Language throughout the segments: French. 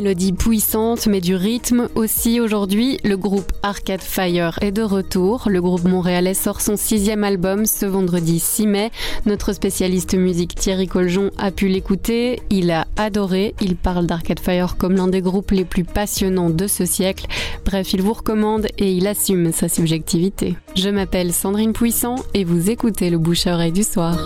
mélodies puissantes mais du rythme aussi aujourd'hui. Le groupe Arcade Fire est de retour. Le groupe montréalais sort son sixième album ce vendredi 6 mai. Notre spécialiste musique Thierry Coljon a pu l'écouter. Il a adoré. Il parle d'Arcade Fire comme l'un des groupes les plus passionnants de ce siècle. Bref, il vous recommande et il assume sa subjectivité. Je m'appelle Sandrine Puissant et vous écoutez le bouche à oreille du soir.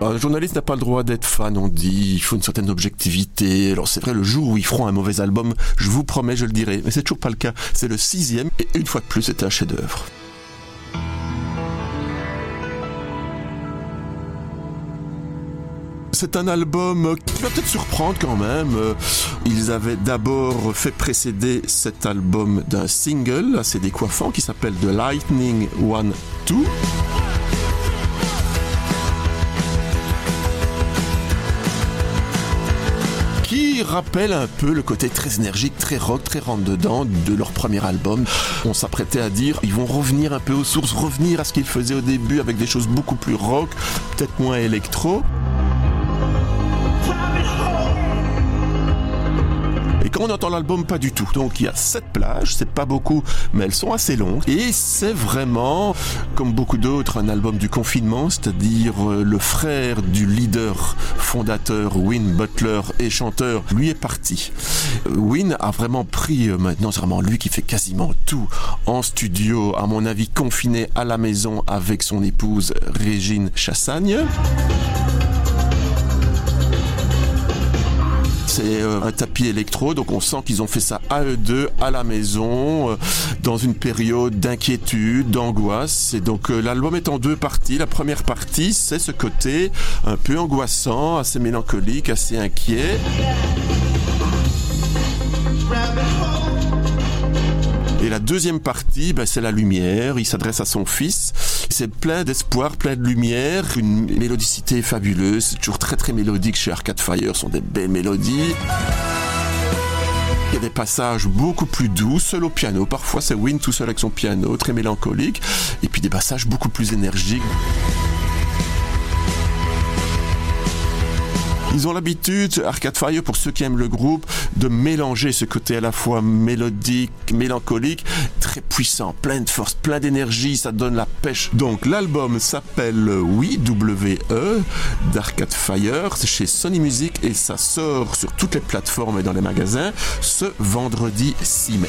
Un journaliste n'a pas le droit d'être fan, on dit, il faut une certaine objectivité. Alors c'est vrai, le jour où ils feront un mauvais album, je vous promets, je le dirai. Mais c'est toujours pas le cas. C'est le sixième, et une fois de plus, c'était un chef-d'œuvre. c'est un album qui va peut-être surprendre quand même. Ils avaient d'abord fait précéder cet album d'un single assez décoiffant qui s'appelle The Lightning One 2. Qui rappelle un peu le côté très énergique, très rock, très rentre-dedans de leur premier album. On s'apprêtait à dire, ils vont revenir un peu aux sources, revenir à ce qu'ils faisaient au début avec des choses beaucoup plus rock, peut-être moins électro. On entend l'album, pas du tout. Donc il y a sept plages, c'est pas beaucoup, mais elles sont assez longues. Et c'est vraiment, comme beaucoup d'autres, un album du confinement, c'est-à-dire euh, le frère du leader fondateur, Win Butler et chanteur, lui est parti. Win a vraiment pris, euh, maintenant c'est vraiment lui qui fait quasiment tout en studio, à mon avis confiné à la maison avec son épouse Régine Chassagne. C'est euh, un tapis électro, donc on sent qu'ils ont fait ça à eux deux, à la maison, euh, dans une période d'inquiétude, d'angoisse. Et donc euh, l'album est en deux parties. La première partie, c'est ce côté un peu angoissant, assez mélancolique, assez inquiet. La deuxième partie, ben, c'est la lumière. Il s'adresse à son fils. C'est plein d'espoir, plein de lumière, une mélodicité fabuleuse. C'est toujours très très mélodique chez Arcade Fire. Ce sont des belles mélodies. Il y a des passages beaucoup plus doux, seul au piano. Parfois, c'est Win tout seul avec son piano, très mélancolique. Et puis des passages beaucoup plus énergiques. Ils ont l'habitude, Arcade Fire, pour ceux qui aiment le groupe, de mélanger ce côté à la fois mélodique, mélancolique, très puissant, plein de force, plein d'énergie, ça donne la pêche. Donc l'album s'appelle Oui, W-E, d'Arcade Fire, c'est chez Sony Music et ça sort sur toutes les plateformes et dans les magasins ce vendredi 6 mai.